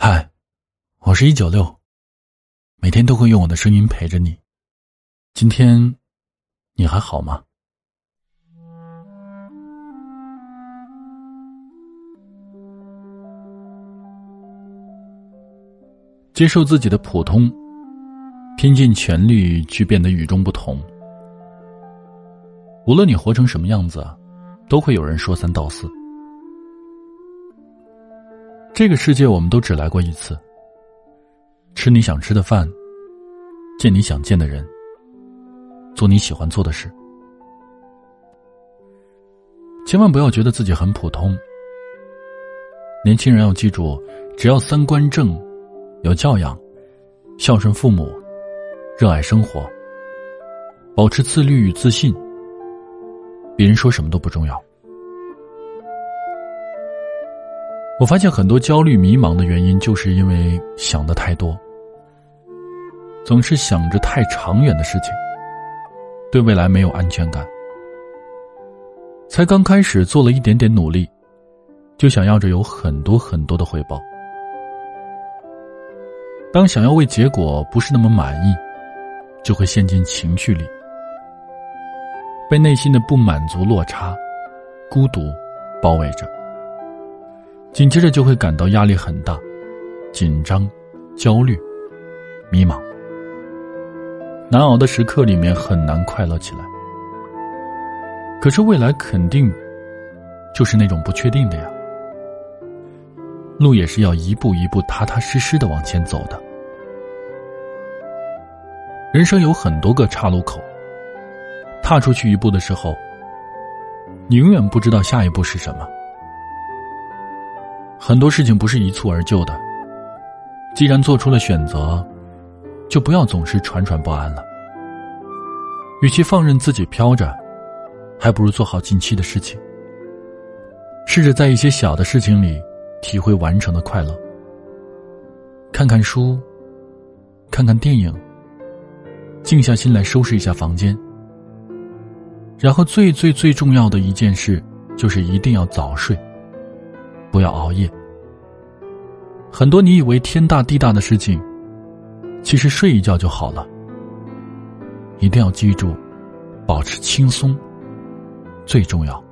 嗨，我是一九六，每天都会用我的声音陪着你。今天你还好吗？接受自己的普通，拼尽全力去变得与众不同。无论你活成什么样子，都会有人说三道四。这个世界，我们都只来过一次。吃你想吃的饭，见你想见的人，做你喜欢做的事。千万不要觉得自己很普通。年轻人要记住，只要三观正，有教养，孝顺父母，热爱生活，保持自律与自信，别人说什么都不重要。我发现很多焦虑迷茫的原因，就是因为想的太多，总是想着太长远的事情，对未来没有安全感。才刚开始做了一点点努力，就想要着有很多很多的回报。当想要为结果不是那么满意，就会陷进情绪里，被内心的不满足、落差、孤独包围着。紧接着就会感到压力很大，紧张、焦虑、迷茫，难熬的时刻里面很难快乐起来。可是未来肯定就是那种不确定的呀，路也是要一步一步踏踏实实的往前走的。人生有很多个岔路口，踏出去一步的时候，你永远不知道下一步是什么。很多事情不是一蹴而就的。既然做出了选择，就不要总是惴惴不安了。与其放任自己飘着，还不如做好近期的事情。试着在一些小的事情里，体会完成的快乐。看看书，看看电影，静下心来收拾一下房间。然后最最最重要的一件事，就是一定要早睡。不要熬夜。很多你以为天大地大的事情，其实睡一觉就好了。一定要记住，保持轻松最重要。